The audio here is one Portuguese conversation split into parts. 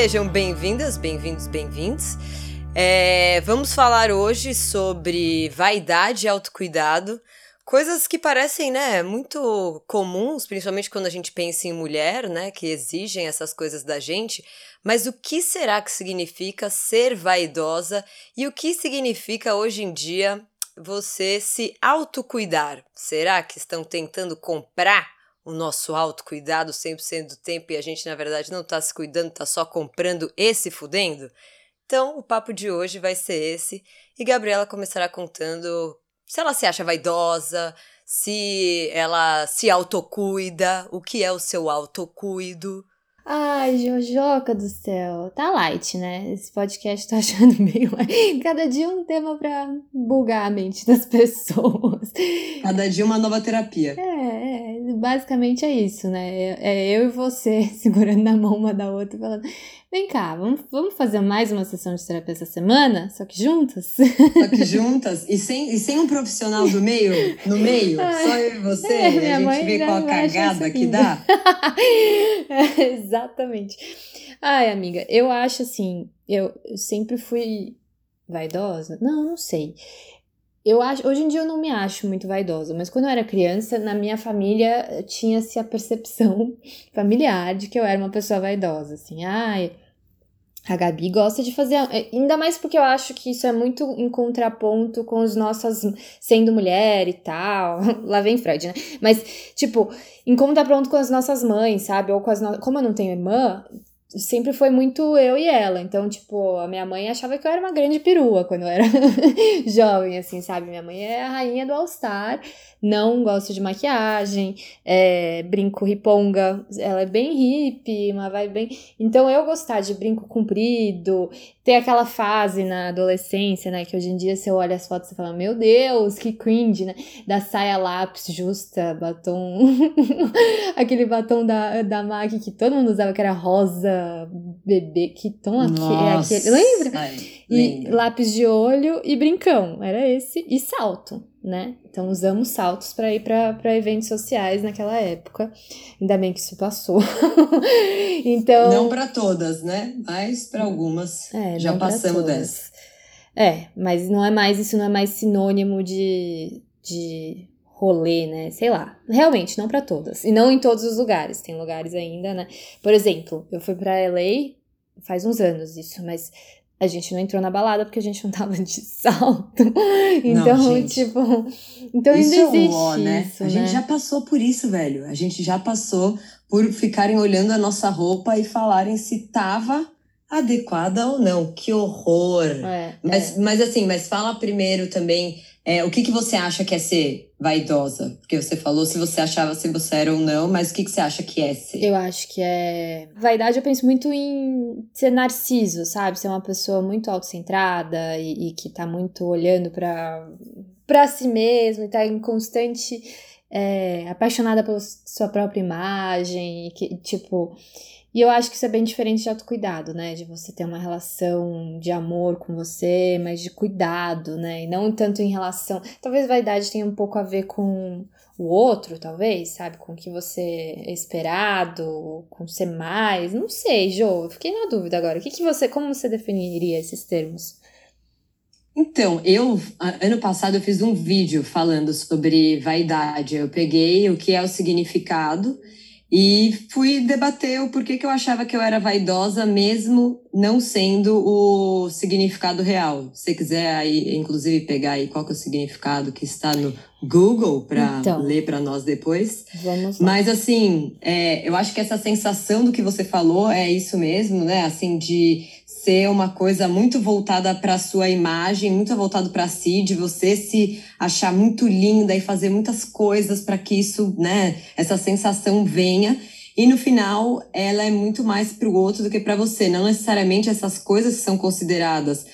Sejam bem-vindas, bem-vindos, bem-vindos. É, vamos falar hoje sobre vaidade e autocuidado. Coisas que parecem, né, muito comuns, principalmente quando a gente pensa em mulher, né, que exigem essas coisas da gente. Mas o que será que significa ser vaidosa e o que significa hoje em dia você se autocuidar? Será que estão tentando comprar o nosso autocuidado 100% do tempo e a gente, na verdade, não está se cuidando, está só comprando esse fudendo? Então, o papo de hoje vai ser esse e Gabriela começará contando se ela se acha vaidosa, se ela se autocuida, o que é o seu autocuido. Ai, Jojoca do céu. Tá light, né? Esse podcast tá achando meio. Cada dia um tema pra bugar a mente das pessoas. Cada dia uma nova terapia. É, é basicamente é isso, né? É, é eu e você segurando na mão uma da outra falando. Vem cá, vamos, vamos fazer mais uma sessão de terapia essa semana? Só que juntas? Só que juntas? E sem, e sem um profissional do meio? No meio? Ai, só eu e você? É, a gente vê qual a cagada que dá? é, exatamente. Ai, amiga, eu acho assim, eu, sempre fui vaidosa? Não, não sei. Eu acho, hoje em dia eu não me acho muito vaidosa, mas quando eu era criança, na minha família tinha-se a percepção familiar de que eu era uma pessoa vaidosa, assim, ai, a Gabi gosta de fazer, ainda mais porque eu acho que isso é muito em contraponto com os nossos sendo mulher e tal. Lá vem Freud, né? Mas tipo, em contraponto com as nossas mães, sabe? Ou com as no... como eu não tenho irmã, sempre foi muito eu e ela. Então, tipo, a minha mãe achava que eu era uma grande perua quando eu era jovem, assim, sabe? Minha mãe é a rainha do All-Star, não gosta de maquiagem, é, brinco riponga, ela é bem hippie, uma vibe bem. Então, eu gostar de brinco comprido, ter aquela fase na adolescência, né? Que hoje em dia você olha as fotos e fala, meu Deus, que cringe, né? Da saia lápis justa, batom. aquele batom da, da MAC que todo mundo usava, que era rosa, bebê, que tom é aquele. Lembra? Ai, e lápis de olho e brincão. Era esse. E salto né? Então usamos saltos para ir para eventos sociais naquela época. Ainda bem que isso passou. então não para todas, né? Mas para algumas é, já passamos dessa. É, mas não é mais isso não é mais sinônimo de, de rolê, né? Sei lá. Realmente não para todas e não em todos os lugares. Tem lugares ainda, né? Por exemplo, eu fui para LA faz uns anos isso, mas a gente não entrou na balada porque a gente não tava de salto. Então, não, tipo. Então isso ainda existe. É um ó, né? Isso, a né? gente já passou por isso, velho. A gente já passou por ficarem olhando a nossa roupa e falarem se tava adequada ou não. Que horror! É, mas, é. mas assim, mas fala primeiro também é, o que, que você acha que é ser vaidosa? Porque você falou se você achava se você era ou não, mas o que, que você acha que é ser? Eu acho que é. Vaidade, eu penso muito em ser narciso, sabe? Ser uma pessoa muito autocentrada e, e que tá muito olhando para para si mesmo e tá em constante. É, apaixonada pela sua própria imagem, que, tipo. E eu acho que isso é bem diferente de autocuidado, né? De você ter uma relação de amor com você, mas de cuidado, né? E não tanto em relação. Talvez vaidade tenha um pouco a ver com o outro, talvez, sabe? Com o que você é esperado, com ser mais. Não sei, Jo, eu fiquei na dúvida agora. O que, que você. Como você definiria esses termos? Então, eu, ano passado, eu fiz um vídeo falando sobre vaidade. Eu peguei o que é o significado e fui debater o porquê que eu achava que eu era vaidosa, mesmo não sendo o significado real. Se você quiser aí, inclusive, pegar aí qual que é o significado que está no Google para então, ler para nós depois. Vamos lá. Mas assim, é, eu acho que essa sensação do que você falou é isso mesmo, né? Assim, de ser uma coisa muito voltada para sua imagem, muito voltado para si, de você se achar muito linda e fazer muitas coisas para que isso, né, essa sensação venha. E no final, ela é muito mais para o outro do que para você. Não necessariamente essas coisas que são consideradas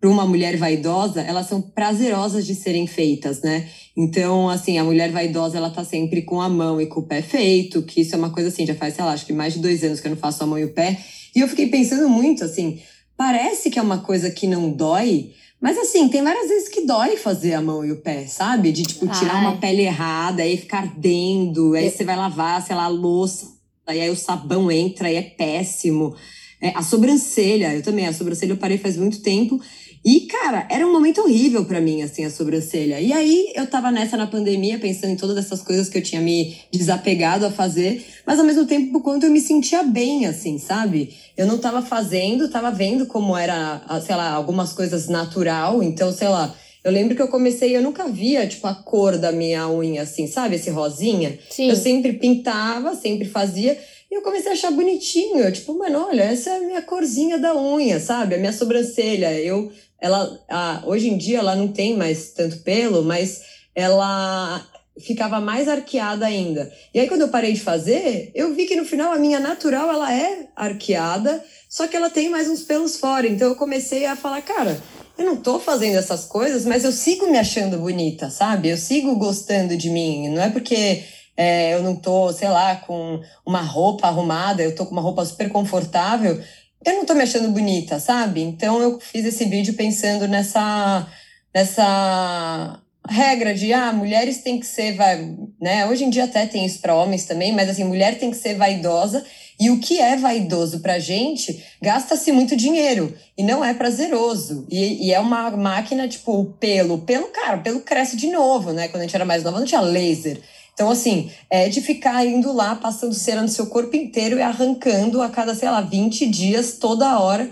para uma mulher vaidosa, elas são prazerosas de serem feitas, né? Então, assim, a mulher vaidosa, ela tá sempre com a mão e com o pé feito, que isso é uma coisa assim, já faz, sei lá, acho que mais de dois anos que eu não faço a mão e o pé, e eu fiquei pensando muito assim, parece que é uma coisa que não dói, mas assim, tem várias vezes que dói fazer a mão e o pé, sabe? De tipo, tirar Ai. uma pele errada, aí ficar ardendo, aí eu... você vai lavar, sei lá, a louça, e aí o sabão entra e é péssimo. É, a sobrancelha, eu também, a sobrancelha eu parei faz muito tempo. E, cara, era um momento horrível para mim, assim, a sobrancelha. E aí eu tava nessa na pandemia, pensando em todas essas coisas que eu tinha me desapegado a fazer, mas ao mesmo tempo, por quanto eu me sentia bem, assim, sabe? Eu não tava fazendo, tava vendo como era, sei lá, algumas coisas natural, então, sei lá. Eu lembro que eu comecei, eu nunca via, tipo, a cor da minha unha, assim, sabe? Esse rosinha. Sim. Eu sempre pintava, sempre fazia. E eu comecei a achar bonitinho. Eu, tipo, mano, olha, essa é a minha corzinha da unha, sabe? A minha sobrancelha. Eu ela a, hoje em dia ela não tem mais tanto pelo, mas ela ficava mais arqueada ainda. E aí quando eu parei de fazer, eu vi que no final a minha natural ela é arqueada, só que ela tem mais uns pelos fora. Então eu comecei a falar, cara, eu não tô fazendo essas coisas, mas eu sigo me achando bonita, sabe? Eu sigo gostando de mim. Não é porque é, eu não tô, sei lá, com uma roupa arrumada, eu tô com uma roupa super confortável, eu não tô me achando bonita, sabe? Então eu fiz esse vídeo pensando nessa, nessa regra de ah, mulheres têm que ser, vai, né? Hoje em dia até tem isso para homens também, mas assim, mulher tem que ser vaidosa. E o que é vaidoso pra gente gasta-se muito dinheiro e não é prazeroso. E, e, é uma máquina, tipo, o pelo. Pelo, cara, pelo cresce de novo, né? Quando a gente era mais nova, não tinha laser. Então, assim, é de ficar indo lá, passando cera no seu corpo inteiro e arrancando a cada, sei lá, 20 dias, toda hora.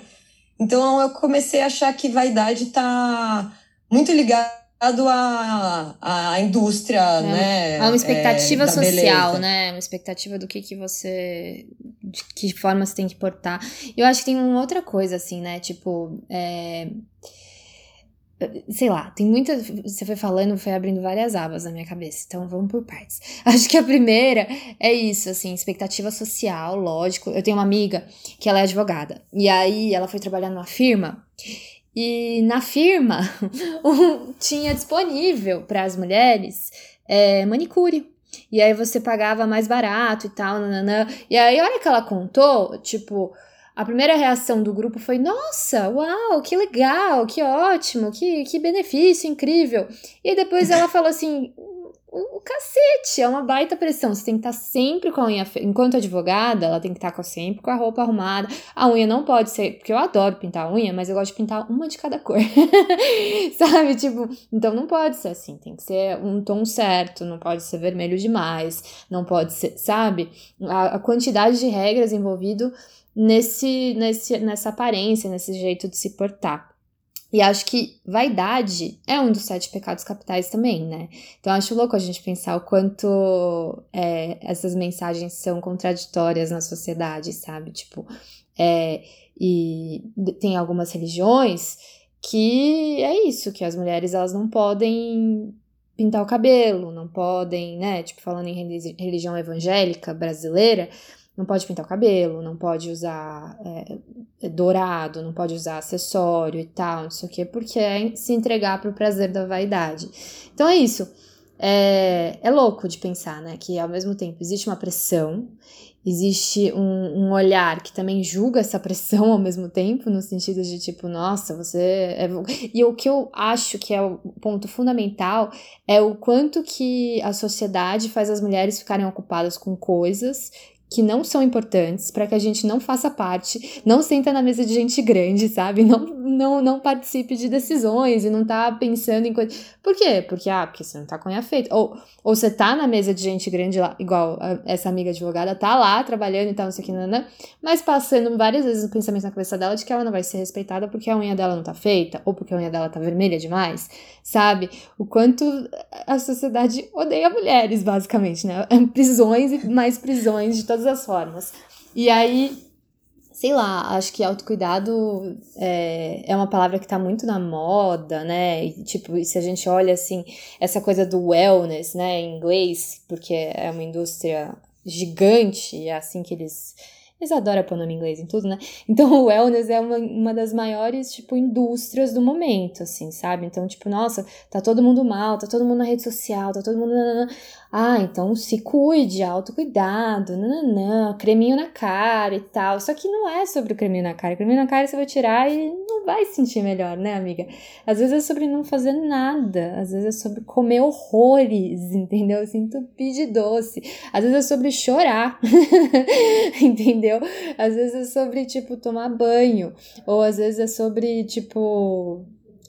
Então, eu comecei a achar que vaidade tá muito ligado à, à indústria, é, né? É uma expectativa é, social, beleza. né? Uma expectativa do que, que você. de que forma você tem que portar. Eu acho que tem uma outra coisa, assim, né? Tipo. É sei lá, tem muita. Você foi falando, foi abrindo várias abas na minha cabeça, então vamos por partes. Acho que a primeira é isso, assim, expectativa social, lógico. Eu tenho uma amiga que ela é advogada, e aí ela foi trabalhar numa firma, e na firma tinha disponível para as mulheres é, manicure. E aí você pagava mais barato e tal, nananã. E aí, olha que ela contou, tipo, a primeira reação do grupo foi: Nossa, uau, que legal, que ótimo, que, que benefício incrível. E depois ela falou assim: o, cacete, é uma baita pressão. Você tem que estar tá sempre com a unha. Enquanto advogada, ela tem que estar tá sempre com a roupa arrumada. A unha não pode ser. Porque eu adoro pintar a unha, mas eu gosto de pintar uma de cada cor. Sabe? Tipo, então não pode ser assim. Tem que ser um tom certo. Não pode ser vermelho demais. Não pode ser. Sabe? A, a quantidade de regras envolvido nesse, nesse, nessa aparência, nesse jeito de se portar. E acho que vaidade é um dos sete pecados capitais também, né? Então acho louco a gente pensar o quanto é, essas mensagens são contraditórias na sociedade, sabe? Tipo, é, e tem algumas religiões que é isso, que as mulheres elas não podem pintar o cabelo, não podem, né? Tipo, falando em religião evangélica brasileira, não pode pintar o cabelo, não pode usar é, é, dourado, não pode usar acessório e tal, não sei o quê, porque é se entregar para o prazer da vaidade. Então é isso. É, é louco de pensar, né? Que ao mesmo tempo existe uma pressão, existe um, um, olhar que também julga essa pressão ao mesmo tempo, no sentido de tipo, nossa, você. É... E o que eu acho que é o ponto fundamental é o quanto que a sociedade faz as mulheres ficarem ocupadas com coisas que não são importantes, para que a gente não faça parte, não senta na mesa de gente grande, sabe? Não, não, não participe de decisões e não tá pensando em coisas. Por quê? Porque, ah, porque você não tá com a feita. Ou, ou você tá na mesa de gente grande lá, igual essa amiga advogada, tá lá trabalhando e tal, não sei o que, nanã, mas passando várias vezes o pensamento na cabeça dela de que ela não vai ser respeitada porque a unha dela não tá feita, ou porque a unha dela tá vermelha demais, sabe? O quanto a sociedade odeia mulheres, basicamente, né? Prisões e mais prisões de todas as formas. E aí, sei lá, acho que autocuidado é, é uma palavra que tá muito na moda, né? E, tipo, se a gente olha assim, essa coisa do wellness, né, em inglês, porque é uma indústria gigante, é assim que eles eles adoram pôr nome inglês em tudo, né? Então o wellness é uma, uma das maiores, tipo, indústrias do momento, assim, sabe? Então, tipo, nossa, tá todo mundo mal, tá todo mundo na rede social, tá todo mundo. Ah, então se cuide, autocuidado, nananã, creminho na cara e tal. Só que não é sobre o creminho na cara. O creminho na cara você vai tirar e não vai se sentir melhor, né, amiga? Às vezes é sobre não fazer nada. Às vezes é sobre comer horrores, entendeu? Se entupir de doce. Às vezes é sobre chorar, entendeu? Às vezes é sobre, tipo, tomar banho. Ou às vezes é sobre, tipo,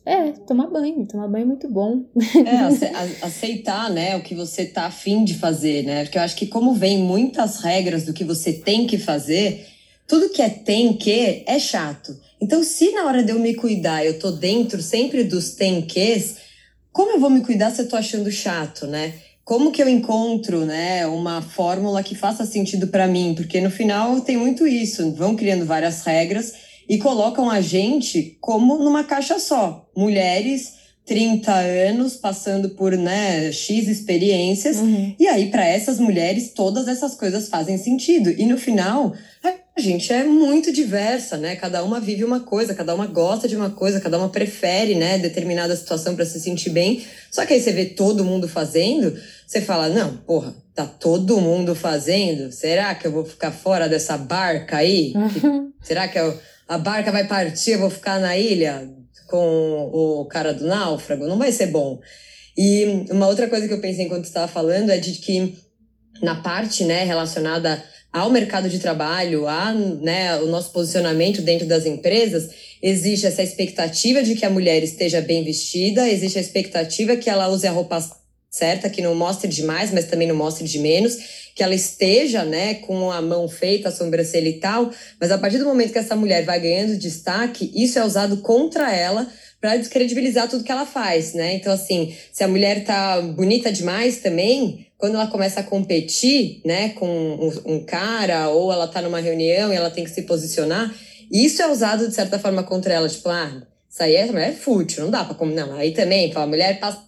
é, tomar banho. Tomar banho é muito bom. É, aceitar, né, o que você tá afim de fazer, né? Porque eu acho que como vem muitas regras do que você tem que fazer, tudo que é tem que é chato. Então, se na hora de eu me cuidar eu tô dentro sempre dos tem ques, como eu vou me cuidar se eu tô achando chato, né? Como que eu encontro, né, uma fórmula que faça sentido para mim? Porque no final tem muito isso, vão criando várias regras e colocam a gente como numa caixa só. Mulheres, 30 anos, passando por né, X experiências. Uhum. E aí, para essas mulheres, todas essas coisas fazem sentido. E no final, a gente é muito diversa, né? Cada uma vive uma coisa, cada uma gosta de uma coisa, cada uma prefere, né, determinada situação para se sentir bem. Só que aí você vê todo mundo fazendo, você fala: "Não, porra, tá todo mundo fazendo? Será que eu vou ficar fora dessa barca aí? Uhum. Será que eu a barca vai partir, eu vou ficar na ilha com o cara do náufrago, não vai ser bom. E uma outra coisa que eu pensei enquanto estava falando é de que na parte, né, relacionada ao mercado de trabalho, a, né, o nosso posicionamento dentro das empresas, existe essa expectativa de que a mulher esteja bem vestida, existe a expectativa que ela use a roupa certa, que não mostre demais, mas também não mostre de menos, que ela esteja, né, com a mão feita, a sobrancelha e tal, mas a partir do momento que essa mulher vai ganhando destaque, isso é usado contra ela para descredibilizar tudo que ela faz, né? Então assim, se a mulher tá bonita demais também, quando ela começa a competir, né, com um, um cara ou ela tá numa reunião e ela tem que se posicionar, isso é usado de certa forma contra ela, tipo, ah, isso aí é, é fútil, não dá para não. Aí também, a mulher passa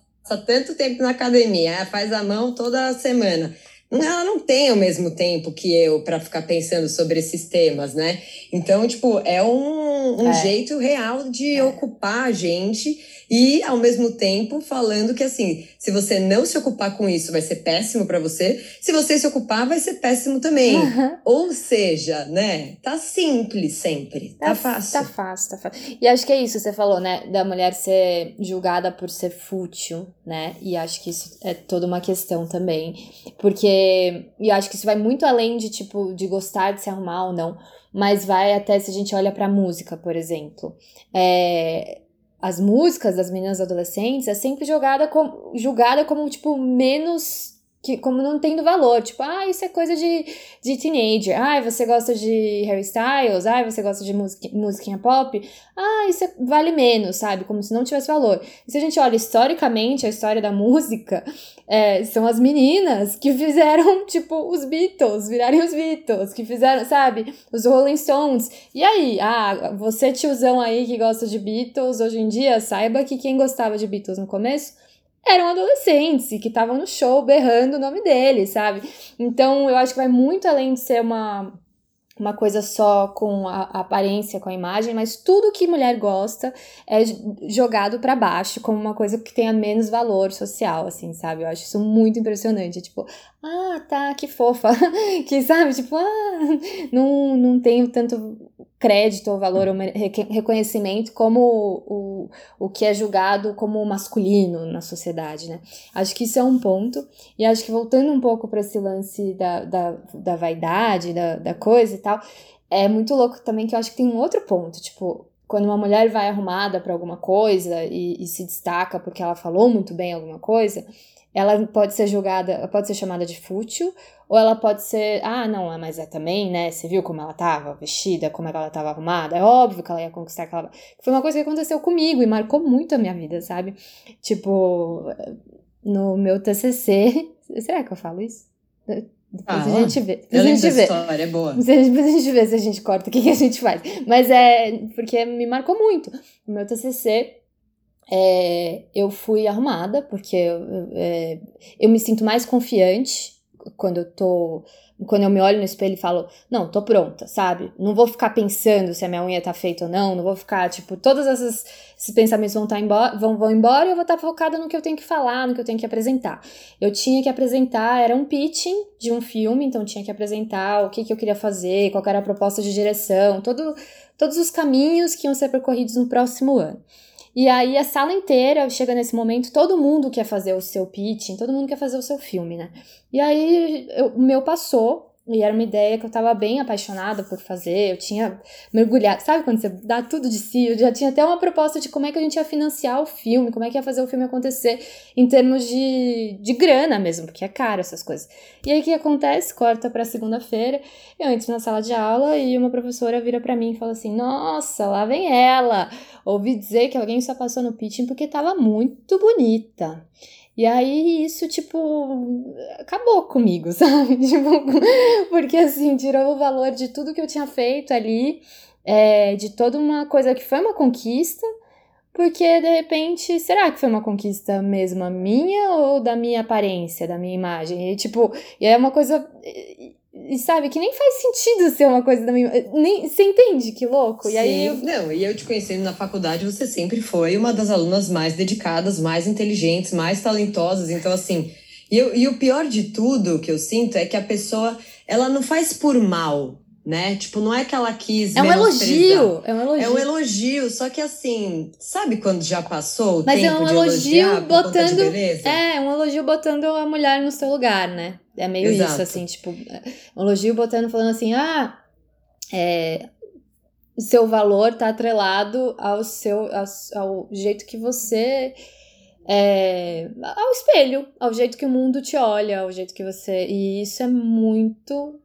tanto tempo na academia, faz a mão toda semana ela não tem o mesmo tempo que eu para ficar pensando sobre esses temas, né? Então, tipo, é um, um é. jeito real de é. ocupar a gente e, ao mesmo tempo, falando que, assim, se você não se ocupar com isso, vai ser péssimo para você. Se você se ocupar, vai ser péssimo também. Uhum. Ou seja, né? Tá simples sempre. Tá, tá fácil. Tá fácil, tá fácil. E acho que é isso, você falou, né? Da mulher ser julgada por ser fútil, né? E acho que isso é toda uma questão também. Porque. E acho que isso vai muito além de, tipo, de gostar de se arrumar ou não mas vai até se a gente olha para música, por exemplo. É, as músicas das meninas adolescentes é sempre jogada como, julgada como, tipo, menos que como não tendo valor, tipo, ah, isso é coisa de, de teenager, ah, você gosta de Harry Styles, ah, você gosta de música, musiquinha pop, ah, isso é, vale menos, sabe, como se não tivesse valor. E se a gente olha historicamente a história da música, é, são as meninas que fizeram, tipo, os Beatles, virarem os Beatles, que fizeram, sabe, os Rolling Stones. E aí, ah, você tiozão aí que gosta de Beatles, hoje em dia, saiba que quem gostava de Beatles no começo eram adolescentes que estavam no show berrando o nome deles, sabe? Então eu acho que vai muito além de ser uma uma coisa só com a, a, aparência, com a imagem, mas tudo que mulher gosta é jogado para baixo como uma coisa que tenha menos valor social, assim, sabe? Eu acho isso muito impressionante. É tipo, ah, tá, que fofa. que, sabe, tipo, ah, não, não tenho tanto crédito ou valor ou reconhecimento como o, o que é julgado como masculino na sociedade, né? Acho que isso é um ponto. E acho que voltando um pouco para esse lance da, da, da vaidade, da, da coisa e tal, é muito louco também que eu acho que tem um outro ponto, tipo, quando uma mulher vai arrumada para alguma coisa e, e, se destaca porque ela falou muito bem alguma coisa, ela pode ser julgada, pode ser chamada de fútil, ou ela pode ser, ah, não, mas é também, né? Você viu como ela tava vestida, como ela tava arrumada? É óbvio que ela ia conquistar aquela. Foi uma coisa que aconteceu comigo e marcou muito a minha vida, sabe? Tipo, no meu TCC. Será que eu falo isso? Depois ah, a gente vê. Depois eu a gente vê. história, é boa. Depois a gente vê se a gente corta o que, que a gente faz. Mas é porque me marcou muito. No meu TCC, é, eu fui arrumada, porque eu, é, eu me sinto mais confiante quando eu tô. Quando eu me olho no espelho e falo, não, tô pronta, sabe? Não vou ficar pensando se a minha unha tá feita ou não, não vou ficar, tipo, todos esses, pensamentos vão, tá embora, vão, vão embora e eu vou estar tá focada no que eu tenho que falar, no que eu tenho que apresentar. Eu tinha que apresentar, era um pitching de um filme, então tinha que apresentar o que, que eu queria fazer, qual era a proposta de direção, todo, todos os caminhos que iam ser percorridos no próximo ano. E aí a sala inteira chega nesse momento, todo mundo quer fazer o seu pitching, todo mundo quer fazer o seu filme, né? E aí eu, o meu passou, E era uma ideia que eu estava bem apaixonada por fazer. Eu tinha mergulhado. Sabe quando você dá tudo de si? Eu já tinha até uma proposta de como é que a gente ia financiar o filme, como é que ia fazer o filme acontecer em termos de, de grana mesmo, porque é caro essas coisas. E aí o que acontece? Corta para segunda-feira. Eu entro na sala de aula e uma professora vira para mim e fala assim: Nossa, lá vem ela. Ouvi dizer que alguém só passou no pitching porque estava muito bonita. E aí isso, tipo, acabou comigo, sabe? Tipo, porque assim, tirou o valor de tudo que eu tinha feito ali, é, de toda uma coisa que foi uma conquista, porque de repente, será que foi uma conquista mesmo minha ou da minha aparência, da minha imagem? E tipo, e é uma coisa e sabe, que nem faz sentido ser uma coisa da minha. Nem, você entende que louco? E Sim, aí eu... Não, e eu te conhecendo na faculdade, você sempre foi uma das alunas mais dedicadas, mais inteligentes, mais talentosas. Então, assim. E, eu, e o pior de tudo que eu sinto é que a pessoa, ela não faz por mal, né? Tipo, não é que ela quis. É um elogio. É um elogio. É um elogio, só que assim, sabe quando já passou o Mas tempo é um de elogio botando. É, um elogio botando a mulher no seu lugar, né? É meio Exato. isso, assim, tipo, um elogio botando, falando assim, ah, é, seu valor tá atrelado ao seu, ao, ao jeito que você é, ao espelho, ao jeito que o mundo te olha, ao jeito que você. E isso é muito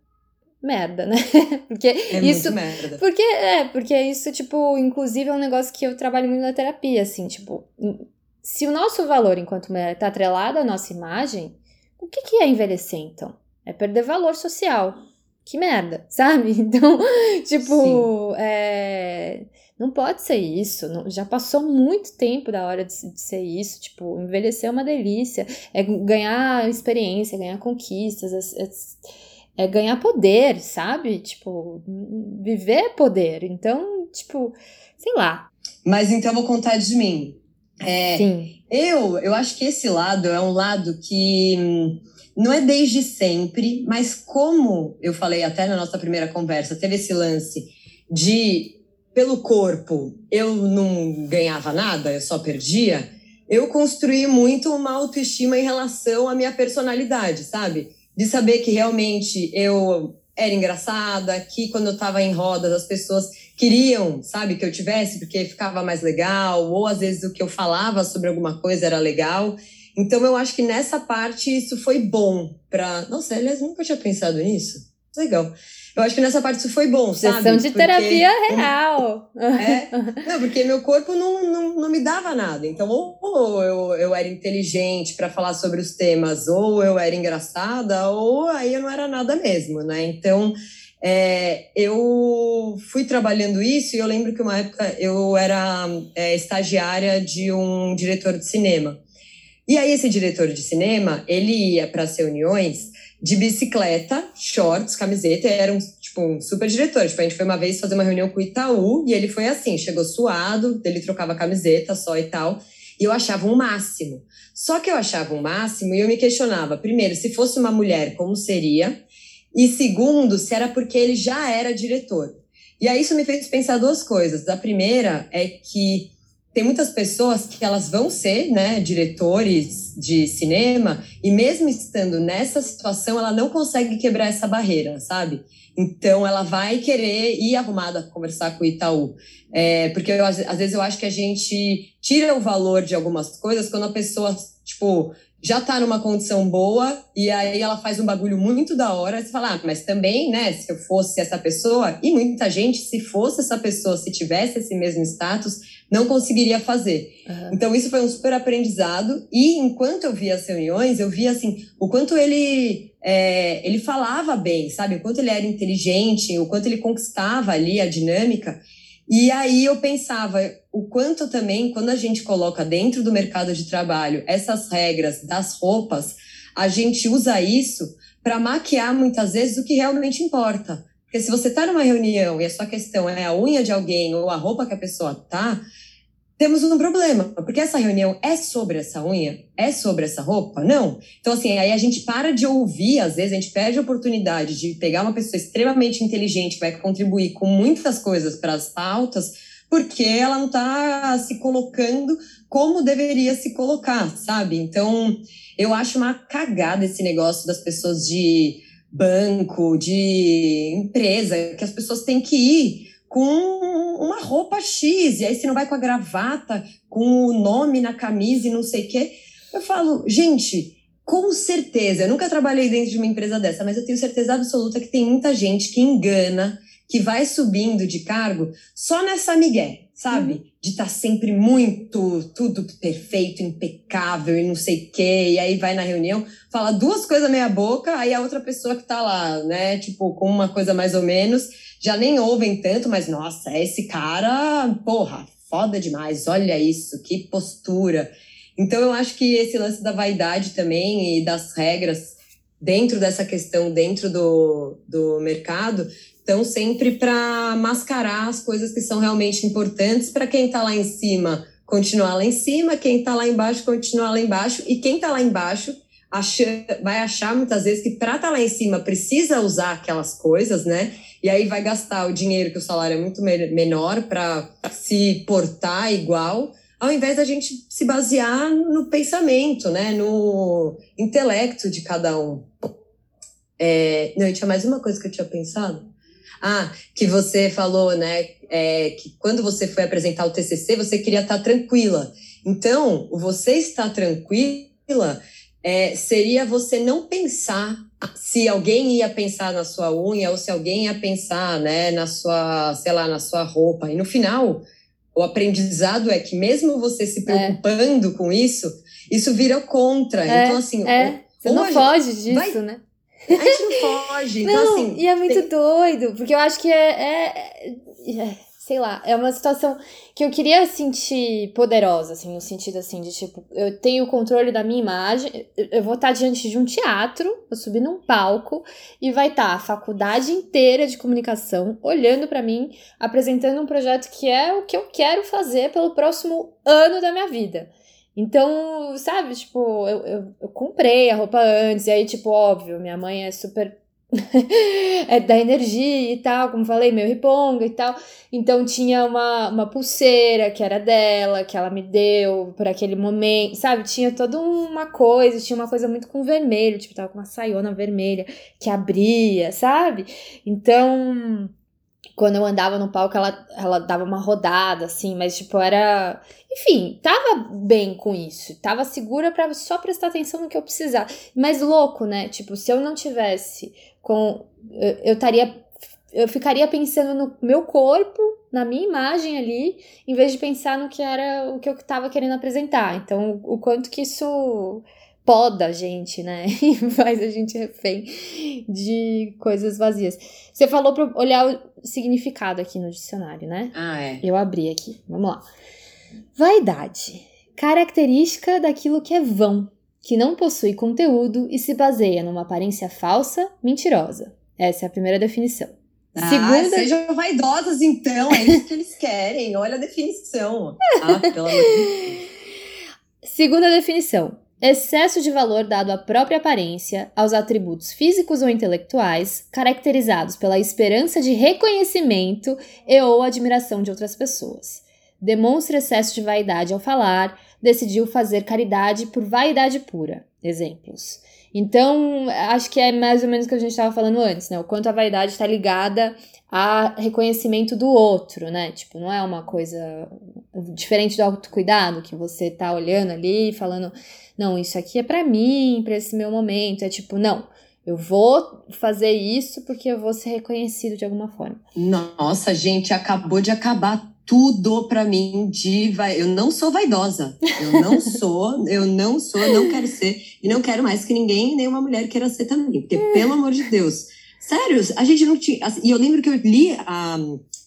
merda, né? porque é isso. Muito merda. Porque, é, porque isso, tipo, inclusive é um negócio que eu trabalho muito na terapia, assim, tipo, se o nosso valor enquanto mulher tá atrelado à nossa imagem, o que, que é envelhecer, então? É perder valor social. Que merda, sabe? Então, tipo, é, não pode ser isso. Não, já passou muito tempo da hora de, de, ser isso. Tipo, envelhecer é uma delícia. É ganhar experiência, ganhar conquistas, é, é, é ganhar poder, sabe? Tipo, viver é poder. Então, tipo, sei lá. Mas então eu vou contar de mim. É, Sim. Eu, eu acho que esse lado é um lado que hum, não é desde sempre, mas como eu falei até na nossa primeira conversa, teve esse lance de pelo corpo eu não ganhava nada, eu só perdia. Eu construí muito uma autoestima em relação à minha personalidade, sabe? De saber que realmente eu era engraçada, que quando eu estava em rodas as pessoas queriam, sabe, que eu tivesse porque ficava mais legal, ou às vezes o que eu falava sobre alguma coisa era legal. Então eu acho que nessa parte isso foi bom para, nossa, aliás, nunca tinha pensado nisso. Legal. Eu acho que nessa parte isso foi bom, sabe? Sessão de porque, terapia real. É, não, porque meu corpo não, não, não me dava nada. Então, ou eu, eu era inteligente para falar sobre os temas, ou eu era engraçada, ou aí eu não era nada mesmo, né? Então, é, eu fui trabalhando isso e eu lembro que uma época eu era é, estagiária de um diretor de cinema. E aí esse diretor de cinema, ele ia para as reuniões de bicicleta, shorts, camiseta, era um, tipo, um super diretor. Tipo, a gente foi uma vez fazer uma reunião com o Itaú, e ele foi assim, chegou suado, ele trocava camiseta só e tal, e eu achava um máximo. Só que eu achava um máximo e eu me questionava, primeiro, se fosse uma mulher, como seria? E segundo, se era porque ele já era diretor. E aí isso me fez pensar duas coisas. A primeira é que tem muitas pessoas que elas vão ser, né, diretores de cinema e mesmo estando nessa situação, ela não consegue quebrar essa barreira, sabe? Então ela vai querer ir arrumada conversar com o Itaú, é, porque eu, às vezes eu acho que a gente tira o valor de algumas coisas quando a pessoa tipo já tá numa condição boa e aí ela faz um bagulho muito da hora, você fala, ah, mas também, né, se eu fosse essa pessoa, e muita gente, se fosse essa pessoa, se tivesse esse mesmo status, não conseguiria fazer. Uhum. Então, isso foi um super aprendizado. E enquanto eu via as reuniões, eu via assim, o quanto ele, é, ele falava bem, sabe? O quanto ele era inteligente, o quanto ele conquistava ali a dinâmica. E aí eu pensava o quanto também, quando a gente coloca dentro do mercado de trabalho essas regras das roupas, a gente usa isso para maquiar muitas vezes o que realmente importa. Porque se você está numa reunião e a sua questão é a unha de alguém ou a roupa que a pessoa tá, temos um problema, porque essa reunião é sobre essa unha, é sobre essa roupa? Não. Então, assim, aí a gente para de ouvir, às vezes a gente perde a oportunidade de pegar uma pessoa extremamente inteligente que vai contribuir com muitas coisas para as pautas, porque ela não está se colocando como deveria se colocar, sabe? Então, eu acho uma cagada esse negócio das pessoas de banco, de empresa, que as pessoas têm que ir com uma roupa X, e aí você não vai com a gravata, com o nome na camisa e não sei o quê. Eu falo, gente, com certeza, eu nunca trabalhei dentro de uma empresa dessa, mas eu tenho certeza absoluta que tem muita gente que engana, que vai subindo de cargo só nessa migué, sabe? Uhum. De estar tá sempre muito, tudo perfeito, impecável e não sei o quê. E aí vai na reunião, fala duas coisas meia boca, aí a outra pessoa que tá lá, né, tipo, com uma coisa mais ou menos, já nem ouvem tanto, mas nossa, esse cara, porra, foda demais, olha isso, que postura. Então eu acho que esse lance da vaidade também e das regras dentro dessa questão, dentro do, do mercado, estão sempre para mascarar as coisas que são realmente importantes para quem está lá em cima continuar lá em cima, quem está lá embaixo continuar lá embaixo, e quem está lá embaixo acha, vai achar muitas vezes que para estar tá lá em cima precisa usar aquelas coisas, né? E aí vai gastar o dinheiro, que o salário é muito menor, para se portar igual, ao invés da gente se basear no pensamento, né? No intelecto de cada um. É, não, tinha mais uma coisa que eu tinha pensado. Ah, que você falou, né? É, que quando você foi apresentar o TCC, você queria estar tranquila. Então, você estar tranquila é, seria você não pensar se alguém ia pensar na sua unha ou se alguém ia pensar, né, na sua, sei lá, na sua roupa. E no final, o aprendizado é que mesmo você se é. preocupando é. com isso, isso vira contra. É, então, assim, é. Você não foge disso, vai, né? A gente não foge. Então, não, assim, e é muito tem... doido, porque eu acho que é, é, é, Sei lá, é uma situação que eu queria sentir poderosa, assim, no sentido assim, de tipo, eu tenho o controle da minha imagem, eu vou estar diante de um teatro, vou subir num palco e vai estar a faculdade inteira de comunicação olhando para mim, apresentando um projeto que é o que eu quero fazer pelo próximo ano da minha vida. Então, sabe, tipo, eu, eu, eu, comprei a roupa antes, e aí, tipo, óbvio, minha mãe é super. é da energia e tal, como falei, meu riponga e tal. Então tinha uma, uma pulseira que era dela, que ela me deu por aquele momento, sabe? Tinha toda uma coisa, tinha uma coisa muito com vermelho, tipo, tava com uma saiona vermelha que abria, sabe? Então quando eu andava no palco, ela, ela dava uma rodada, assim, mas, tipo, era. Enfim, tava bem com isso. Tava segura para só prestar atenção no que eu precisar. Mas louco, né? Tipo, se eu não tivesse com. Eu estaria. Eu ficaria pensando no meu corpo, na minha imagem ali, em vez de pensar no que era o que eu tava querendo apresentar. Então, o quanto que isso poda a gente, né? E faz a gente refém de coisas vazias. Você falou para olhar o significado aqui no dicionário, né? Ah, é. Eu abri aqui. Vamos lá. Vaidade. Característica daquilo que é vão, que não possui conteúdo e se baseia numa aparência falsa, mentirosa. Essa é a primeira definição. Ah, Segunda... sejam vaidosas então, é isso que eles querem. Olha a definição. Ah, pelo amor de Deus. Segunda definição: Excesso de valor dado à própria aparência, aos atributos físicos ou intelectuais, caracterizados pela esperança de reconhecimento e ou admiração de outras pessoas. Demonstra excesso de vaidade ao falar, decidiu fazer caridade por vaidade pura. Exemplos. Então, acho que é mais ou menos o que a gente estava falando antes, né? O quanto a vaidade está ligada a reconhecimento do outro, né? Tipo, não é uma coisa diferente do autocuidado, que você tá olhando ali e falando, não, isso aqui é para mim, para esse meu momento. É tipo, não, eu vou fazer isso porque eu vou ser reconhecido de alguma forma. Nossa, gente, acabou de acabar tudo para mim de vai... eu não sou vaidosa. Eu não sou, eu não sou, não quero ser e não quero mais que ninguém, nenhuma mulher queira ser também, porque pelo amor de Deus, Sério, a gente não tinha. Assim, e eu lembro que eu li a,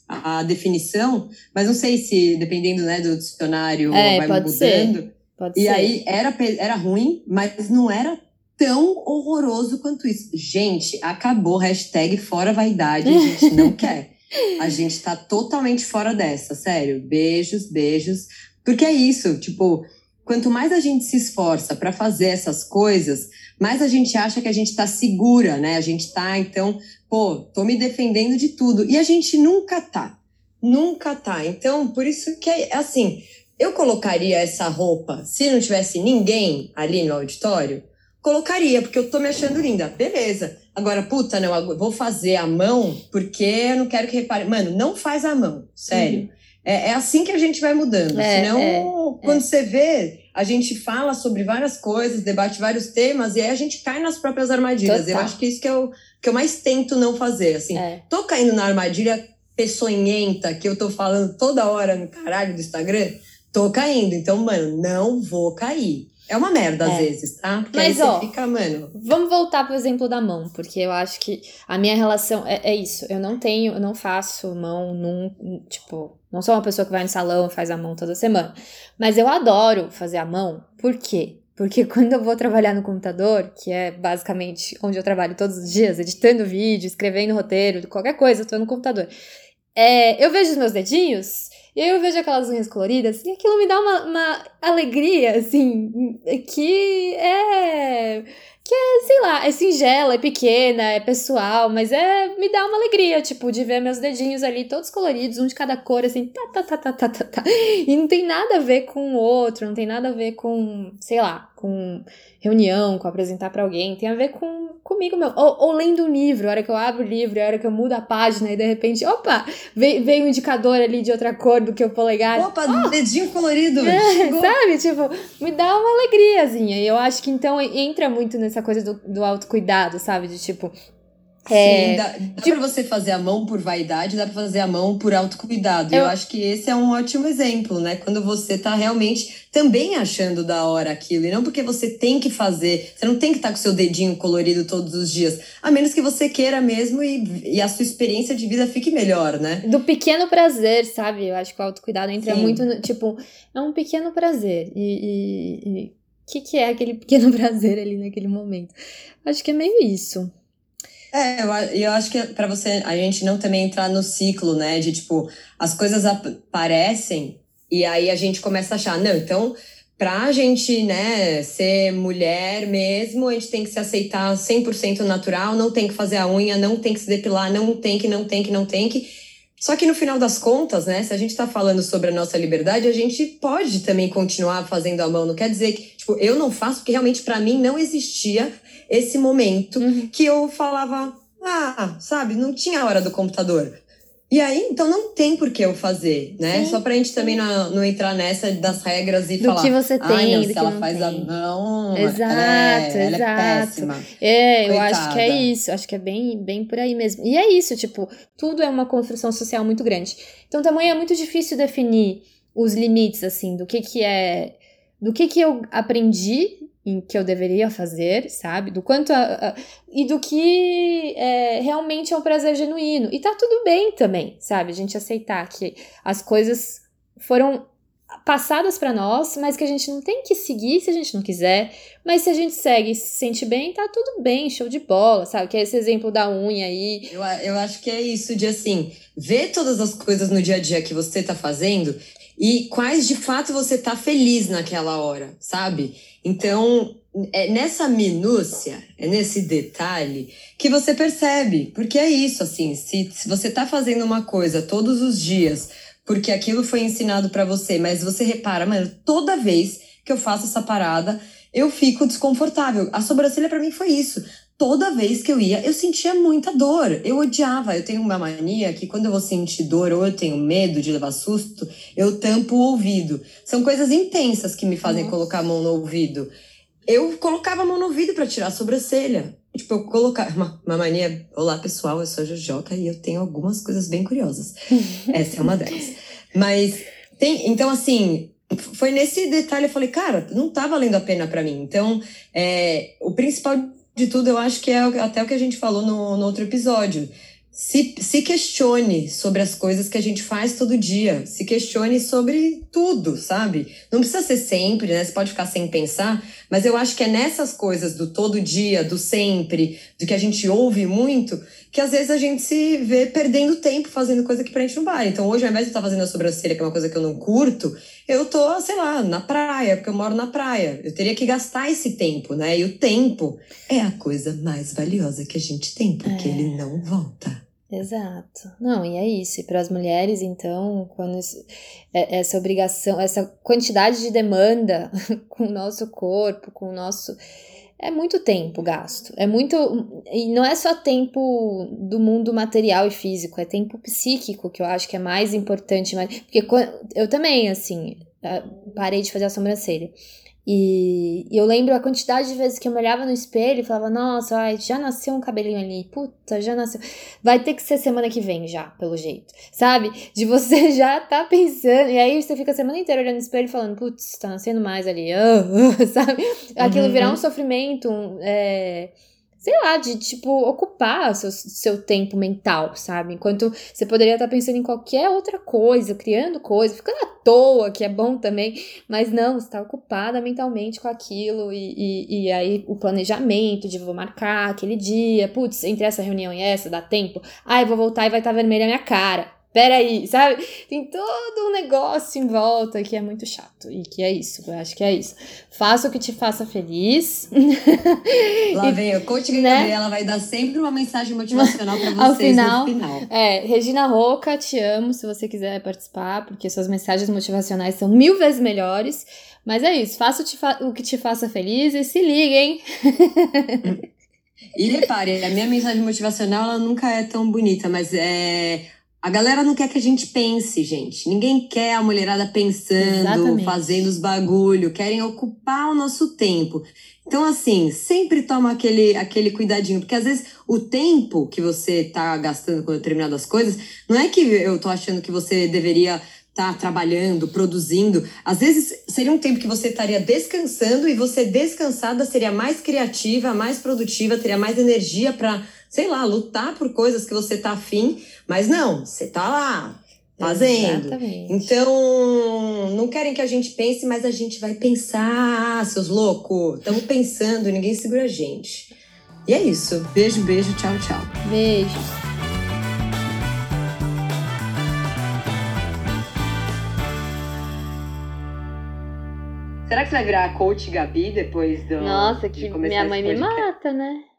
a definição, mas não sei se, dependendo né, do dicionário, é, vai pode mudando. Ser. Pode e ser. aí era, era ruim, mas não era tão horroroso quanto isso. Gente, acabou, hashtag fora vaidade, a gente não quer. A gente tá totalmente fora dessa, sério. Beijos, beijos. Porque é isso, tipo, quanto mais a gente se esforça para fazer essas coisas, mais a gente acha que a gente está segura, né? A gente está, então, pô, tô me defendendo de tudo. E a gente nunca tá. Nunca tá. Então, por isso que é assim, eu colocaria essa roupa se não tivesse ninguém ali no auditório? colocaria, porque eu tô me achando linda. Beleza. Agora, puta, não, vou fazer a mão porque eu não quero que repare. Mano, não faz a mão, sério. Uhum. É, é, assim que a gente vai mudando. É, Senão, é, quando é. você vê, a gente fala sobre várias coisas, debate vários temas, e aí a gente cai nas próprias armadilhas. Total. Eu acho que isso que eu, que eu mais tento não fazer. Assim, é. tô caindo na armadilha peçonhenta que eu tô falando toda hora no caralho do Instagram, tô caindo. Então, mano, não vou cair. É uma merda é. às vezes, tá? Porque Mas, ó, fica, mano. Vamos voltar pro exemplo da mão, porque eu acho que a minha relação é, é isso. Eu não tenho, eu não faço mão num. Tipo, não sou uma pessoa que vai no salão e faz a mão toda semana. Mas eu adoro fazer a mão, por quê? Porque quando eu vou trabalhar no computador, que é basicamente onde eu trabalho todos os dias, editando vídeo, escrevendo roteiro, qualquer coisa, eu tô no computador. É, eu vejo os meus dedinhos e aí eu vejo aquelas unhas coloridas e aquilo me dá uma, uma alegria, assim, que é que é, sei lá, é singela, é pequena, é pessoal, mas é me dá uma alegria, tipo, de ver meus dedinhos ali todos coloridos, um de cada cor, assim, tá, tá, tá, tá, tá, tá, tá. E não tem nada a ver com o outro, não tem nada a ver com, sei lá, com reunião, com apresentar para alguém, tem a ver com comigo meu. Ou, ou, lendo um livro, a hora que eu abro o livro, a hora que eu mudo a página e de repente, opa, veio, veio um indicador ali de outra cor do que o polegar. Opa, oh! dedinho colorido. É, sabe? Tipo, me dá uma alegriazinha. E eu acho que então entra muito nessa coisa do, do autocuidado, sabe? De tipo, é, Sim, dá, dá tipo, pra você fazer a mão por vaidade, dá pra fazer a mão por autocuidado. Eu, eu acho que esse é um ótimo exemplo, né? Quando você tá realmente também achando da hora aquilo. E não porque você tem que fazer. Você não tem que estar tá com seu dedinho colorido todos os dias. A menos que você queira mesmo e, e a sua experiência de vida fique melhor, né? Do pequeno prazer, sabe? Eu acho que o autocuidado entra Sim. muito no. Tipo, é um pequeno prazer. E. e, e... Que, que é aquele pequeno prazer ali naquele momento? Acho que é meio isso. É, eu, eu acho que para você, a gente não também entrar no ciclo, né? De tipo, as coisas aparecem e aí a gente começa a achar, não, então, pra gente, né, ser mulher mesmo, a gente tem que se aceitar 100% natural, não tem que fazer a unha, não tem que se depilar, não tem que, não tem que, não tem que. Só que no final das contas, né, se a gente tá falando sobre a nossa liberdade, a gente pode também continuar fazendo a mão. Não quer dizer que, tipo, eu não faço, porque realmente para mim não existia esse momento uhum. que eu falava, ah, sabe, não tinha hora do computador. E aí, então não tem por que eu fazer, né? Sim, Só pra gente também não, não, entrar nessa das regras e do falar. Do que você tem, não, se ela faz tem. a mão. Exato, é, exato. é péssima. É, eu acho que é isso. Acho que é bem, bem por aí mesmo. E é isso, tipo, tudo é uma construção social muito grande. Então também é muito difícil definir os limites, assim, do que que é. Do que que eu aprendi em que eu deveria fazer, sabe? Do quanto. A, a, e do que é, realmente é um prazer genuíno. E tá tudo bem também, sabe? A gente aceitar que as coisas foram passadas para nós, mas que a gente não tem que seguir se a gente não quiser. Mas se a gente segue e se sente bem, tá tudo bem, show de bola, sabe? Que é esse exemplo da unha aí. Eu, eu acho que é isso, de assim, ver todas as coisas no dia a dia que você tá fazendo e quais de fato você tá feliz naquela hora, sabe? Então, é nessa minúcia, é nesse detalhe que você percebe, porque é isso, assim, se, se você tá fazendo uma coisa todos os dias, porque aquilo foi ensinado para você, mas você repara, mano, toda vez que eu faço essa parada, eu fico desconfortável. A sobrancelha para mim foi isso toda vez que eu ia, eu sentia muita dor. Eu odiava. Eu tenho uma mania que quando eu vou sentir dor ou eu tenho medo de levar susto, eu tampo o ouvido. São coisas intensas que me fazem Nossa. colocar a mão no ouvido. Eu colocava a mão no ouvido para tirar a sobrancelha. Tipo, eu colocava. Uma, uma mania. Olá, pessoal, eu sou a Jojoca e eu tenho algumas coisas bem curiosas. Essa é uma delas. Mas tem. Então, assim, foi nesse detalhe eu falei, cara, não tá valendo a pena para mim. Então, é, o principal de tudo, eu acho que é até o que a gente falou no, no outro episódio. Se, se questione sobre as coisas que a gente faz todo dia. Se questione sobre tudo, sabe? Não precisa ser sempre, né? Você pode ficar sem pensar, mas eu acho que é nessas coisas do todo dia, do sempre, do que a gente ouve muito, que às vezes a gente se vê perdendo tempo fazendo coisa que pra gente não vale. Então hoje, ao invés de estar fazendo a sobrancelha, que é uma coisa que eu não curto, eu tô, sei lá, na praia, porque eu moro na praia. Eu teria que gastar esse tempo, né? E o tempo é a coisa mais valiosa que a gente tem, porque é. ele não volta. Exato. Não, e é isso. E para as mulheres, então, quando isso, é, essa obrigação, essa quantidade de demanda com o nosso corpo, com o nosso é muito tempo gasto. É muito. E não é só tempo do mundo material e físico, é tempo psíquico que eu acho que é mais importante. Porque eu também, assim, parei de fazer a sobrancelha. E, e, eu lembro a quantidade de vezes que eu me olhava no espelho e falava, nossa, ai, já nasceu um cabelinho ali, puta, já nasceu. Vai ter que ser semana que vem já, pelo jeito. Sabe? De você já tá pensando. E aí você fica a semana inteira olhando no espelho e falando, putz, tá nascendo mais ali. Sabe? Aquilo uhum. virar um sofrimento. Um, é sei lá, de tipo, ocupar seu, seu tempo mental, sabe? Enquanto você poderia estar pensando em qualquer outra coisa, criando coisa, ficando à toa, que é bom também, mas não, você está ocupada mentalmente com aquilo, e, e, e, aí o planejamento de vou marcar aquele dia, putz, entre essa reunião e essa, dá tempo, ai, vou voltar e vai estar vermelha a minha cara peraí, sabe? Tem todo um negócio em volta que é muito chato. E que é isso, eu acho que é isso. Faça o que te faça feliz. Lá vem o coach né? ela vai dar sempre uma mensagem motivacional para vocês Ao final, no final. É, Regina Roca, te amo se você quiser participar, porque suas mensagens motivacionais são mil vezes melhores. Mas é isso, faça o, que te faça feliz e se liguem. E repare, a minha mensagem motivacional ela nunca é tão bonita, mas é a galera não quer que a gente pense, gente. Ninguém quer a mulherada pensando, Exatamente. fazendo os bagulho, querem ocupar o nosso tempo. Então, assim, sempre toma aquele, aquele cuidadinho, porque às vezes o tempo que você tá gastando com determinadas coisas, não é que eu tô achando que você deveria estar tá trabalhando, produzindo. Às vezes seria um tempo que você estaria descansando e você descansada seria mais criativa, mais produtiva, teria mais energia para sei lá, lutar por coisas que você tá afim, mas não, você tá lá fazendo. Exatamente. Então, não querem que a gente pense, mas a gente vai pensar, seus loucos. Estamos pensando, ninguém segura a gente. E é isso. Beijo, beijo, tchau, tchau. Beijos. Será que você vai virar coach Gabi depois do. Nossa, que minha mãe me mata, né?